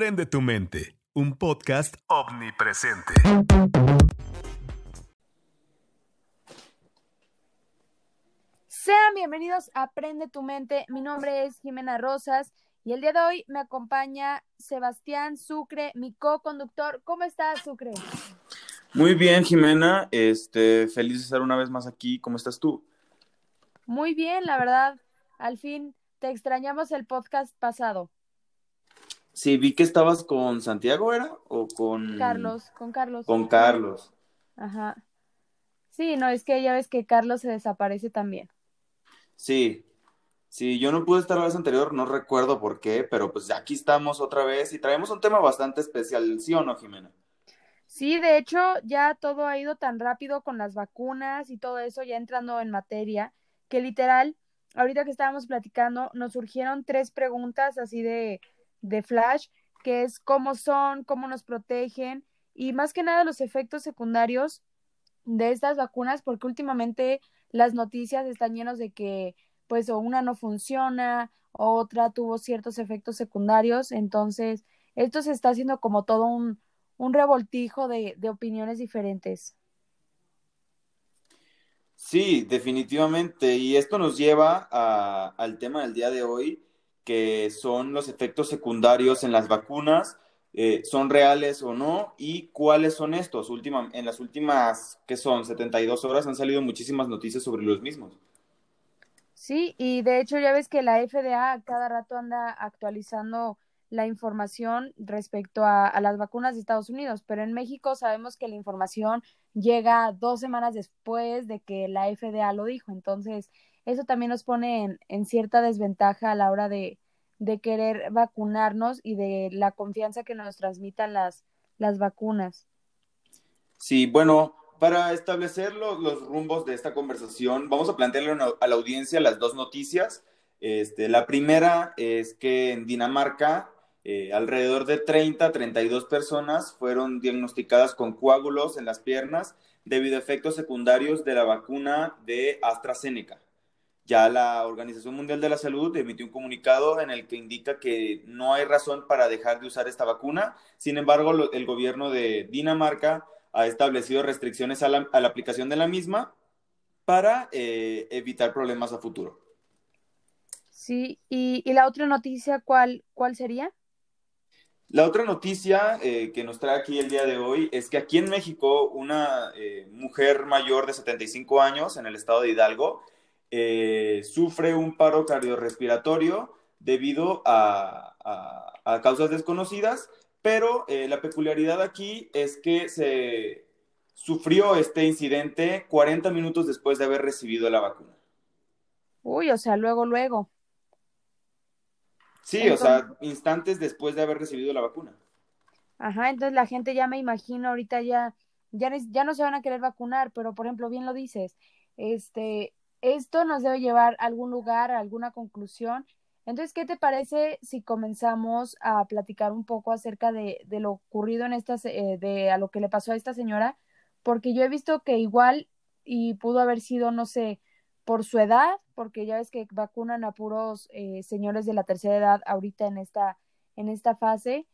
Aprende tu mente, un podcast omnipresente. Sean bienvenidos a Aprende tu mente. Mi nombre es Jimena Rosas y el día de hoy me acompaña Sebastián Sucre, mi co-conductor. ¿Cómo estás, Sucre? Muy bien, Jimena. Este, feliz de estar una vez más aquí. ¿Cómo estás tú? Muy bien, la verdad. Al fin te extrañamos el podcast pasado. Sí, vi que estabas con Santiago, ¿era? ¿O con Carlos? Con Carlos. Con Carlos. Ajá. Sí, no, es que ya ves que Carlos se desaparece también. Sí, sí, yo no pude estar la vez anterior, no recuerdo por qué, pero pues aquí estamos otra vez y traemos un tema bastante especial, ¿sí o no, Jimena? Sí, de hecho, ya todo ha ido tan rápido con las vacunas y todo eso, ya entrando en materia, que literal, ahorita que estábamos platicando, nos surgieron tres preguntas así de de Flash, que es cómo son, cómo nos protegen y más que nada los efectos secundarios de estas vacunas, porque últimamente las noticias están llenos de que pues o una no funciona, o otra tuvo ciertos efectos secundarios, entonces esto se está haciendo como todo un, un revoltijo de, de opiniones diferentes. Sí, definitivamente. Y esto nos lleva a, al tema del día de hoy, que son los efectos secundarios en las vacunas, eh, son reales o no, y cuáles son estos. Última, en las últimas, que son 72 horas, han salido muchísimas noticias sobre los mismos. Sí, y de hecho ya ves que la FDA cada rato anda actualizando la información respecto a, a, las vacunas de Estados Unidos, pero en México sabemos que la información llega dos semanas después de que la FDA lo dijo, entonces eso también nos pone en, en cierta desventaja a la hora de, de, querer vacunarnos y de la confianza que nos transmitan las, las vacunas. Sí, bueno, para establecer lo, los rumbos de esta conversación, vamos a plantearle a la audiencia las dos noticias. Este, la primera es que en Dinamarca eh, alrededor de 30 32 personas fueron diagnosticadas con coágulos en las piernas debido a efectos secundarios de la vacuna de AstraZeneca. Ya la Organización Mundial de la Salud emitió un comunicado en el que indica que no hay razón para dejar de usar esta vacuna. Sin embargo, lo, el gobierno de Dinamarca ha establecido restricciones a la, a la aplicación de la misma para eh, evitar problemas a futuro. Sí, y, y, la otra noticia, ¿cuál, cuál sería? La otra noticia eh, que nos trae aquí el día de hoy es que aquí en México una eh, mujer mayor de 75 años en el estado de Hidalgo eh, sufre un paro cardiorrespiratorio debido a, a, a causas desconocidas, pero eh, la peculiaridad aquí es que se sufrió este incidente 40 minutos después de haber recibido la vacuna. Uy, o sea, luego, luego. Sí, entonces, o sea, instantes después de haber recibido la vacuna. Ajá, entonces la gente ya me imagino ahorita ya, ya, ya no se van a querer vacunar, pero por ejemplo, bien lo dices, este, esto nos debe llevar a algún lugar, a alguna conclusión. Entonces, ¿qué te parece si comenzamos a platicar un poco acerca de, de lo ocurrido en estas, eh, de a lo que le pasó a esta señora? Porque yo he visto que igual y pudo haber sido, no sé, por su edad, porque ya ves que vacunan a puros eh, señores de la tercera edad ahorita en esta, en esta fase,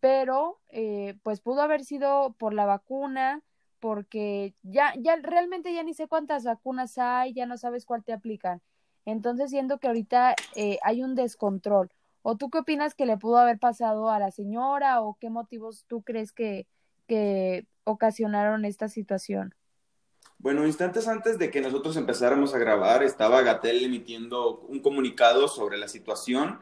pero eh, pues pudo haber sido por la vacuna, porque ya, ya realmente ya ni sé cuántas vacunas hay, ya no sabes cuál te aplican. Entonces siento que ahorita eh, hay un descontrol. ¿O tú qué opinas que le pudo haber pasado a la señora o qué motivos tú crees que, que ocasionaron esta situación? Bueno, instantes antes de que nosotros empezáramos a grabar, estaba Gatel emitiendo un comunicado sobre la situación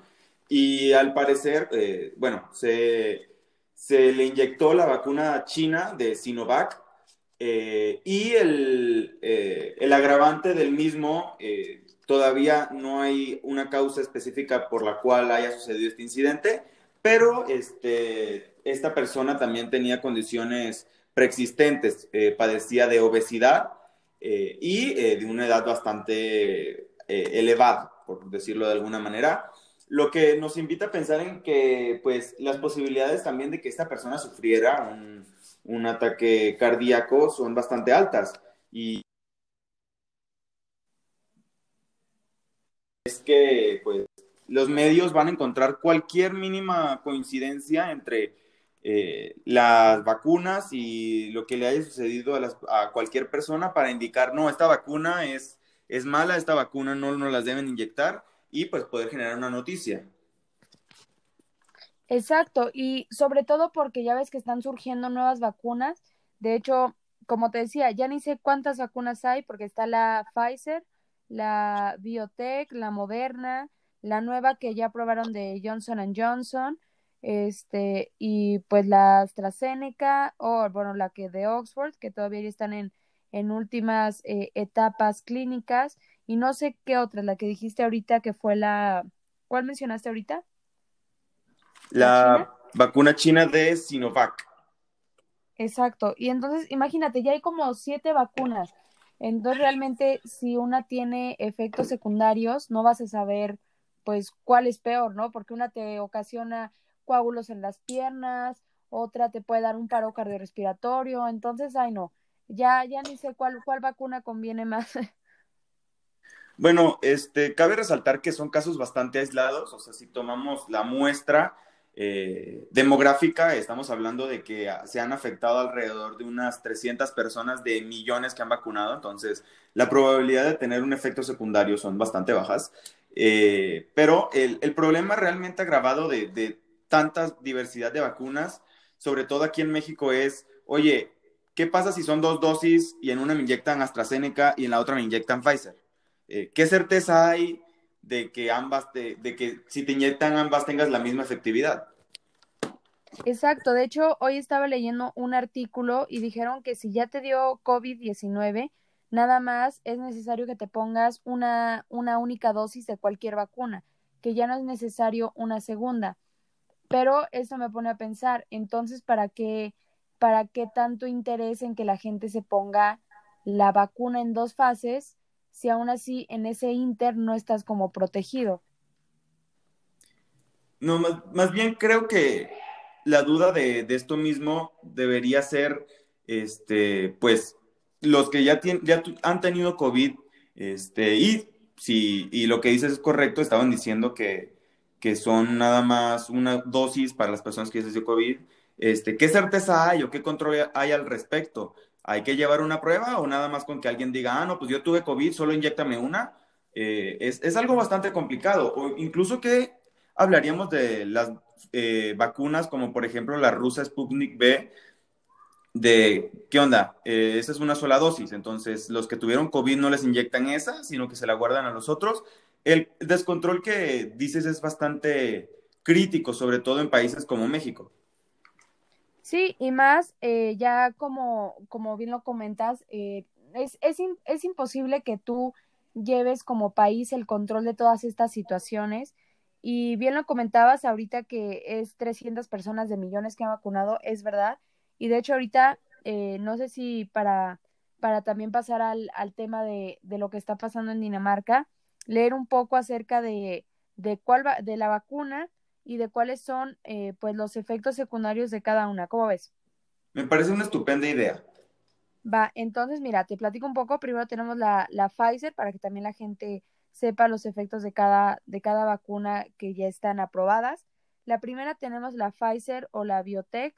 y al parecer, eh, bueno, se, se le inyectó la vacuna china de Sinovac eh, y el, eh, el, agravante del mismo, eh, todavía no hay una causa específica por la cual haya sucedido este incidente, pero este, esta persona también tenía condiciones preexistentes, eh, padecía de obesidad y de una edad bastante elevada, por decirlo de alguna manera lo que nos invita a pensar en que pues las posibilidades también de que esta persona sufriera un, un ataque cardíaco son bastante altas. Y es que, pues, los medios van a encontrar cualquier mínima coincidencia entre eh, las vacunas y lo que le haya sucedido a, cualquier persona para indicar, no, esta vacuna es, es mala, esta vacuna no nos las deben inyectar y pues poder generar una noticia. Exacto, y sobre todo porque ya ves que están surgiendo nuevas vacunas. De hecho, como te decía, ya ni sé cuántas vacunas hay porque está la Pfizer, la Biotech, la Moderna, la nueva que ya aprobaron de Johnson Johnson, este, y pues la AstraZeneca, o bueno, la que de Oxford, que todavía están en, en últimas eh, etapas clínicas, y no sé qué otra, la que dijiste ahorita que fue la, ¿cuál mencionaste ahorita? La, vacuna china de Sinovac. Exacto, y entonces imagínate, ya hay como siete vacunas, entonces realmente si una tiene efectos secundarios, no vas a saber pues cuál es peor, ¿no? Porque una te ocasiona coágulos en las piernas, otra te puede dar un paro cardiorrespiratorio, entonces, ay no, ya, ya ni sé cuál, cuál vacuna conviene más. Bueno, este, cabe resaltar que son casos bastante aislados, o sea, si tomamos la muestra eh, demográfica, estamos hablando de que se han afectado alrededor de unas 300 personas de millones que han vacunado, entonces la probabilidad de tener un efecto secundario son bastante bajas. Eh, pero el, el, problema realmente agravado de, de tanta diversidad de vacunas, sobre todo aquí en México, es, oye, ¿qué pasa si son dos dosis y en una me inyectan AstraZeneca y en la otra me inyectan Pfizer? Eh, ¿Qué certeza hay de que ambas, de, que si te inyectan ambas tengas la misma efectividad? Exacto, de hecho, hoy estaba leyendo un artículo y dijeron que si ya te dio COVID-19, nada más es necesario que te pongas una, una única dosis de cualquier vacuna, que ya no es necesario una segunda. Pero eso me pone a pensar, entonces, ¿para qué, para qué tanto interés en que la gente se ponga la vacuna en dos fases si aún así en ese inter no estás como protegido? No, más, bien creo que la duda de, de, esto mismo debería ser, este, pues, los que ya, ya han tenido COVID, este, y si, y lo que dices es correcto, estaban diciendo que, que son nada más una dosis para las personas que se dio COVID, este, ¿qué certeza hay o qué control hay al respecto? ¿Hay que llevar una prueba o nada más con que alguien diga, ah, no, pues yo tuve COVID, solo inyectame una? Eh, es, es, algo bastante complicado. O incluso que hablaríamos de las eh, vacunas como por ejemplo la rusa Sputnik B, de, ¿qué onda? Eh, esa es una sola dosis, entonces los que tuvieron COVID no les inyectan esa, sino que se la guardan a los otros el descontrol que dices es bastante crítico, sobre todo en países como México. Sí, y más, eh, ya como, como bien lo comentas, eh, es, es, es imposible que tú lleves como país el control de todas estas situaciones. Y bien lo comentabas ahorita que es 300 personas de millones que han vacunado, es verdad. Y de hecho ahorita, eh, no sé si para, para también pasar al, al tema de, de, lo que está pasando en Dinamarca, leer un poco acerca de, de, cuál va, de la vacuna y de cuáles son eh, pues los efectos secundarios de cada una. ¿Cómo ves? Me parece una estupenda idea. Va, entonces mira, te platico un poco. Primero tenemos la, la Pfizer para que también la gente sepa los efectos de cada, de cada vacuna que ya están aprobadas. La primera tenemos la Pfizer o la Biotech,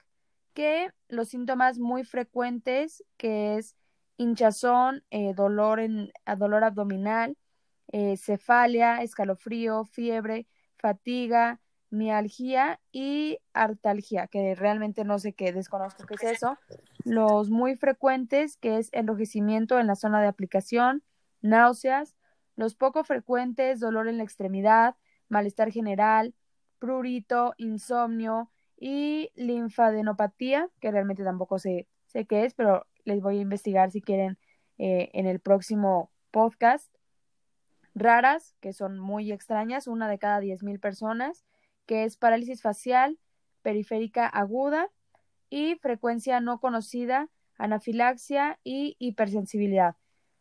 que los síntomas muy frecuentes, que es hinchazón, eh, dolor, en, dolor abdominal, eh, cefalia, escalofrío, fiebre, fatiga, mialgia y artalgia, que realmente no sé qué, desconozco qué es eso. Los muy frecuentes, que es enrojecimiento en la zona de aplicación, náuseas. Los poco frecuentes, dolor en la extremidad, malestar general, prurito, insomnio y linfadenopatía, que realmente tampoco sé, sé qué es, pero les voy a investigar si quieren eh, en el próximo podcast raras, que son muy extrañas, una de cada 10.000 personas, que es parálisis facial, periférica aguda y frecuencia no conocida, anafilaxia y hipersensibilidad.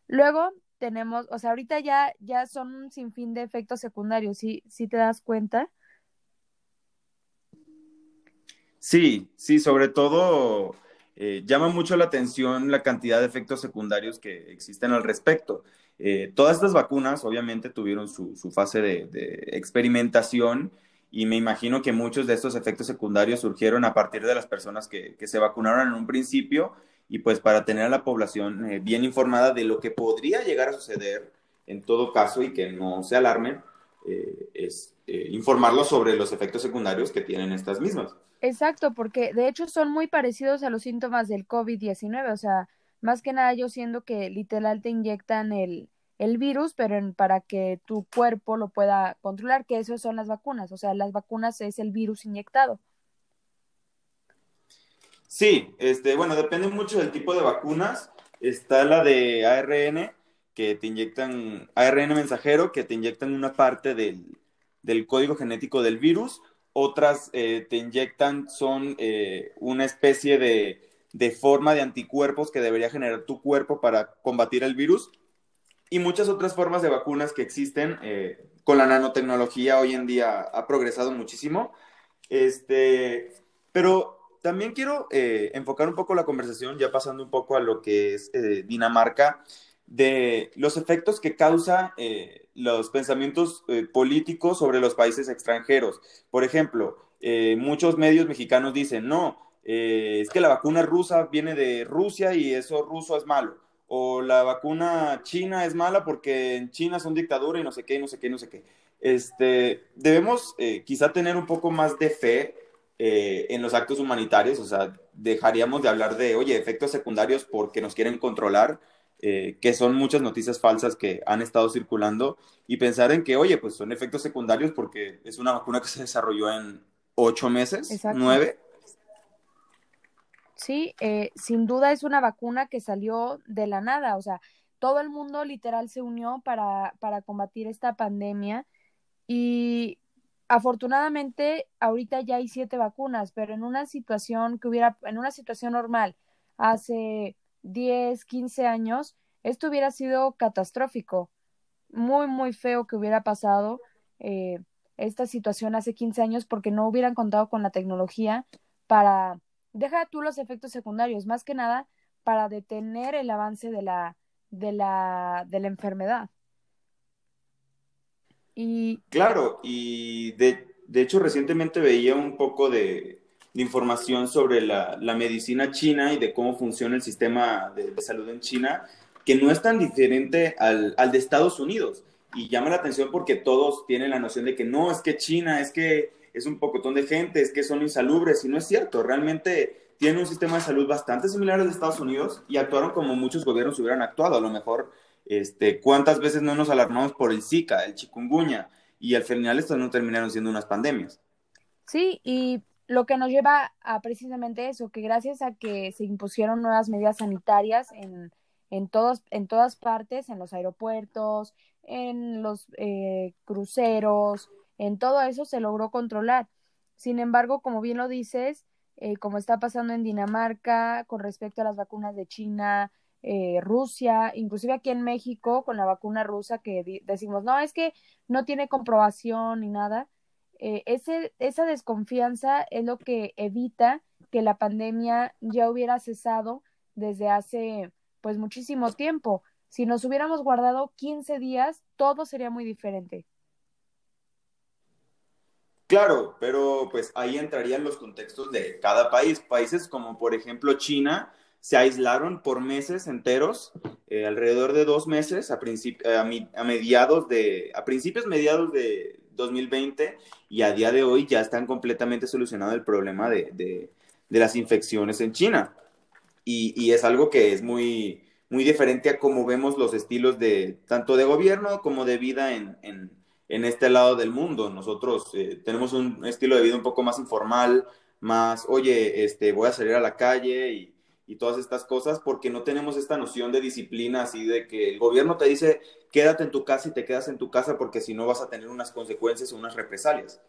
Luego tenemos, o sea, ahorita ya, ya son un sinfín de efectos secundarios, ¿sí, ¿sí te das cuenta? Sí, sí, sobre todo eh, llama mucho la atención la cantidad de efectos secundarios que existen al respecto. Eh, todas estas vacunas obviamente tuvieron su, fase de, experimentación y me imagino que muchos de estos efectos secundarios surgieron a partir de las personas que, se vacunaron en un principio y pues para tener a la población eh, bien informada de lo que podría llegar a suceder en todo caso y que no se alarmen, es informarlos sobre los efectos secundarios que tienen estas mismas. Exacto, porque de hecho son muy parecidos a los síntomas del COVID-19, o sea, más que nada yo siento que literal te inyectan el, el virus, pero para que tu cuerpo lo pueda controlar, que eso son las vacunas, o sea, las vacunas es el virus inyectado. Sí, este, bueno, depende mucho del tipo de vacunas. Está la de ARN, que te inyectan, ARN mensajero, que te inyectan una parte del, del código genético del virus otras eh, te inyectan son eh, una especie de, forma de anticuerpos que debería generar tu cuerpo para combatir el virus y muchas otras formas de vacunas que existen eh, con la nanotecnología hoy en día ha progresado muchísimo. Este, pero también quiero enfocar un poco la conversación, ya pasando un poco a lo que es Dinamarca, de los efectos que causa los pensamientos eh, políticos sobre los países extranjeros. Por ejemplo, eh, muchos medios mexicanos dicen, no, eh, es que la vacuna rusa viene de Rusia y eso ruso es malo. O la vacuna china es mala porque en China son dictadura y no sé qué, no sé qué, no sé qué. Este, debemos quizá tener un poco más de fe en los actos humanitarios, o sea, dejaríamos de hablar de, oye, efectos secundarios porque nos quieren controlar eh, que son muchas noticias falsas que han estado circulando y pensar en que, oye, pues son efectos secundarios porque es una vacuna que se desarrolló en ocho meses, nueve. Sí, eh, sin duda es una vacuna que salió de la nada, o sea, todo el mundo literal se unió para, para combatir esta pandemia y afortunadamente ahorita ya hay siete vacunas, pero en una situación que hubiera, en una situación normal, hace 10, 15 años, esto hubiera sido catastrófico. Muy, muy feo que hubiera pasado eh, esta situación hace 15 años porque no hubieran contado con la tecnología para, deja tú los efectos secundarios, más que nada para detener el avance de la, de la, de la enfermedad. Y... Claro, y de, de hecho recientemente veía un poco de, de información sobre la, medicina china y de cómo funciona el sistema de, salud en China, que no es tan diferente al, de Estados Unidos. Y llama la atención porque todos tienen la noción de que no, es que China, es que es un pocotón de gente, es que son insalubres, y no es cierto, realmente tienen un sistema de salud bastante similar al de Estados Unidos y actuaron como muchos gobiernos hubieran actuado. A lo mejor, este, ¿cuántas veces no nos alarmamos por el Zika, el chikungunya? Y al final estos no terminaron siendo unas pandemias. Sí, y lo que nos lleva a precisamente eso, que gracias a que se impusieron nuevas medidas sanitarias en, en, todos, en todas partes, en los aeropuertos, en los eh, cruceros, en todo eso se logró controlar. Sin embargo, como bien lo dices, eh, como está pasando en Dinamarca con respecto a las vacunas de China, eh, Rusia, inclusive aquí en México con la vacuna rusa que decimos, no, es que no tiene comprobación ni nada, eh, ese, esa desconfianza es lo que evita que la pandemia ya hubiera cesado desde hace pues muchísimo tiempo. Si nos hubiéramos guardado 15 días, todo sería muy diferente. Claro, pero pues ahí entrarían los contextos de cada país. Países como por ejemplo China se aislaron por meses enteros, eh, alrededor de dos meses a, a, mediados de, a principios mediados de, 2020 y a día de hoy ya están completamente solucionado el problema de, las infecciones en China. Y, es algo que es muy, muy diferente a cómo vemos los estilos de tanto de gobierno como de vida en, este lado del mundo. Nosotros eh, tenemos un estilo de vida un poco más informal, más, oye, este, voy a salir a la calle y y todas estas cosas porque no tenemos esta noción de disciplina así de que el gobierno te dice quédate en tu casa y te quedas en tu casa porque si no vas a tener unas consecuencias o unas represalias.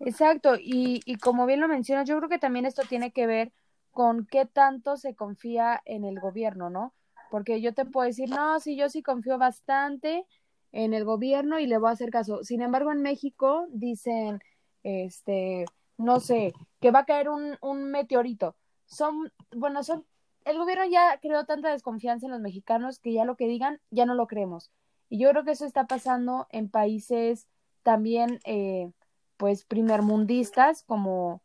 Exacto, y, y como bien lo mencionas, yo creo que también esto tiene que ver con qué tanto se confía en el gobierno, ¿no? Porque yo te puedo decir, no, sí, yo sí confío bastante en el gobierno y le voy a hacer caso. Sin embargo, en México dicen, este, no sé, que va a caer un, un meteorito son, bueno, son, el gobierno ya creó tanta desconfianza en los mexicanos que ya lo que digan, ya no lo creemos. Y yo creo que eso está pasando en países también, eh, pues, primermundistas como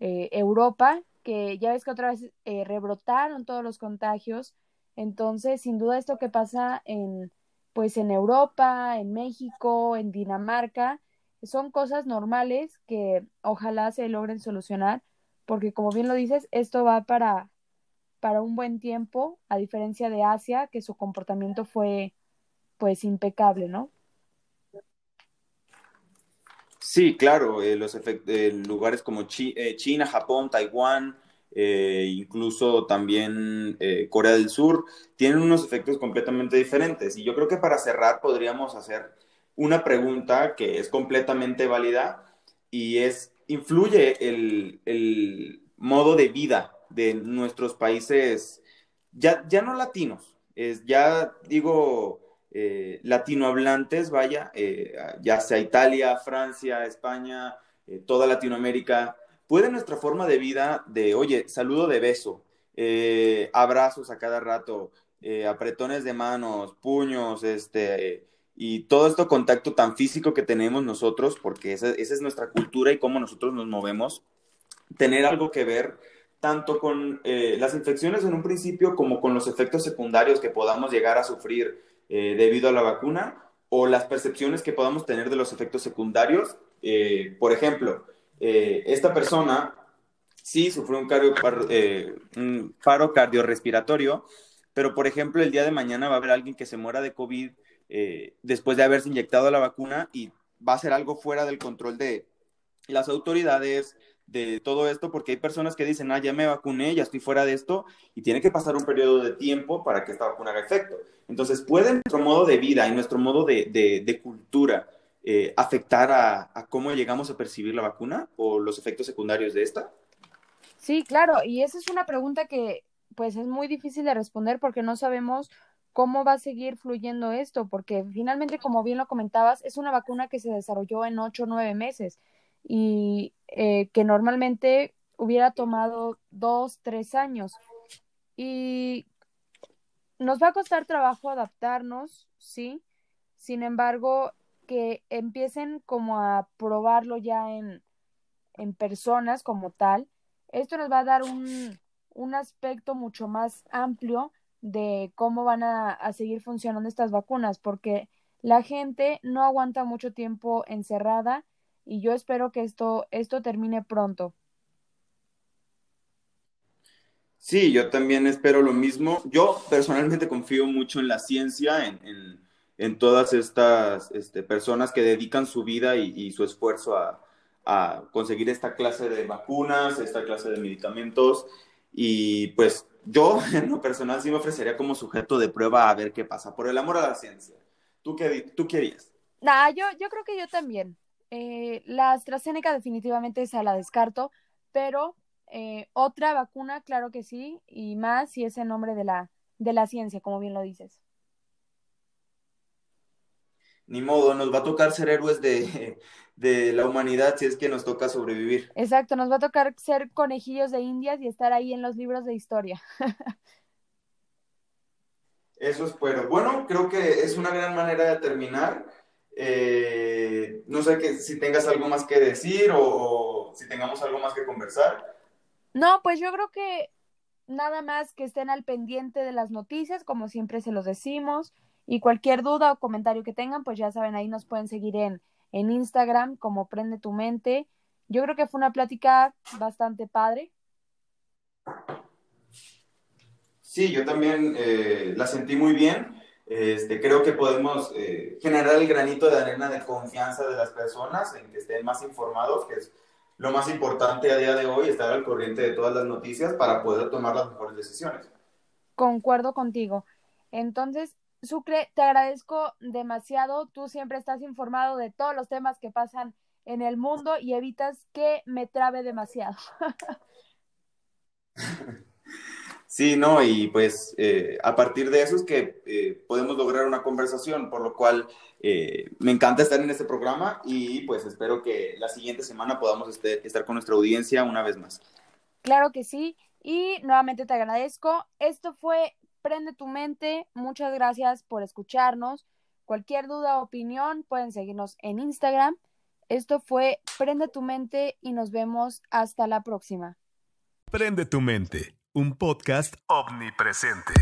eh, Europa, que ya ves que otra vez eh, rebrotaron todos los contagios. Entonces, sin duda, esto que pasa en, pues, en Europa, en México, en Dinamarca, son cosas normales que ojalá se logren solucionar, porque como bien lo dices, esto va para, para un buen tiempo, a diferencia de Asia, que su comportamiento fue pues impecable, ¿no? Sí, claro, eh, los eh, lugares como eh, China, Japón, Taiwán, incluso también Corea del Sur, tienen unos efectos completamente diferentes. Y yo creo que para cerrar podríamos hacer una pregunta que es completamente válida y es, ¿influye el, el modo de vida de nuestros países, ya, ya no latinos, es, ya digo, eh, latinohablantes, vaya, eh, ya sea Italia, Francia, España, eh, toda Latinoamérica, ¿puede nuestra forma de vida de, oye, saludo de beso, abrazos a cada rato, apretones de manos, puños, este, y todo este contacto tan físico que tenemos nosotros, porque esa, esa es nuestra cultura y cómo nosotros nos movemos, tener algo que ver tanto con las infecciones en un principio como con los efectos secundarios que podamos llegar a sufrir eh, debido a la vacuna o las percepciones que podamos tener de los efectos secundarios. Eh, por ejemplo, eh, esta persona sí sufrió un, un paro cardiorrespiratorio, pero por ejemplo el día de mañana va a haber alguien que se muera de COVID después de haberse inyectado la vacuna y va a ser algo fuera del control de las autoridades, de todo esto porque hay personas que dicen, ah, ya me vacuné, ya estoy fuera de esto y tiene que pasar un periodo de tiempo para que esta vacuna haga efecto. Entonces, ¿puede nuestro modo de vida y nuestro modo de, cultura eh, afectar a, cómo llegamos a percibir la vacuna o los efectos secundarios de esta? Sí, claro, y esa es una pregunta que pues es muy difícil de responder porque no sabemos cómo va a seguir fluyendo esto, porque finalmente, como bien lo comentabas, es una vacuna que se desarrolló en ocho o nueve meses y eh, que normalmente hubiera tomado dos, tres años. Y nos va a costar trabajo adaptarnos, sí. Sin embargo, que empiecen como a probarlo ya en, en personas como tal, esto nos va a dar un, un aspecto mucho más amplio de cómo van a, a, seguir funcionando estas vacunas, porque la gente no aguanta mucho tiempo encerrada y yo espero que esto, esto termine pronto. Sí, yo también espero lo mismo. Yo personalmente confío mucho en la ciencia, en, en, todas estas este, personas que dedican su vida y, su esfuerzo a, conseguir esta clase de vacunas, esta clase de medicamentos. Y pues yo, en lo personal, sí me ofrecería como sujeto de prueba a ver qué pasa, por el amor a la ciencia. ¿Tú qué, tú querías? Nah, yo, yo creo que yo también. Eh, la AstraZeneca definitivamente se la descarto, pero eh, otra vacuna, claro que sí, y más si es en nombre de la, de la ciencia, como bien lo dices. Ni modo, nos va a tocar ser héroes de, de la humanidad si es que nos toca sobrevivir. Exacto, nos va a tocar ser conejillos de indias y estar ahí en los libros de historia. Eso espero. Bueno, creo que es una gran manera de terminar. Eh, no sé que, si tengas algo más que decir o, si tengamos algo más que conversar. No, pues yo creo que nada más que estén al pendiente de las noticias, como siempre se los decimos, y cualquier duda o comentario que tengan, pues ya saben, ahí nos pueden seguir en, en Instagram como Prende tu Mente. Yo creo que fue una plática bastante padre. Sí, yo también eh, la sentí muy bien. Este, creo que podemos eh, generar el granito de arena de confianza de las personas en que estén más informados, que es lo más importante a día de hoy, estar al corriente de todas las noticias para poder tomar las mejores decisiones. Concuerdo contigo. Entonces, Sucre, te agradezco demasiado. Tú siempre estás informado de todos los temas que pasan en el mundo y evitas que me trabe demasiado. Sí, no, y pues eh, a partir de eso es que eh, podemos lograr una conversación, por lo cual eh, me encanta estar en este programa y pues espero que la siguiente semana podamos este, estar con nuestra audiencia una vez más. Claro que sí, Y nuevamente te agradezco. Esto fue Prende tu mente. Muchas gracias por escucharnos. Cualquier duda o opinión pueden seguirnos en Instagram. Esto fue Prende tu mente y nos vemos hasta la próxima. Prende tu mente, un podcast omnipresente.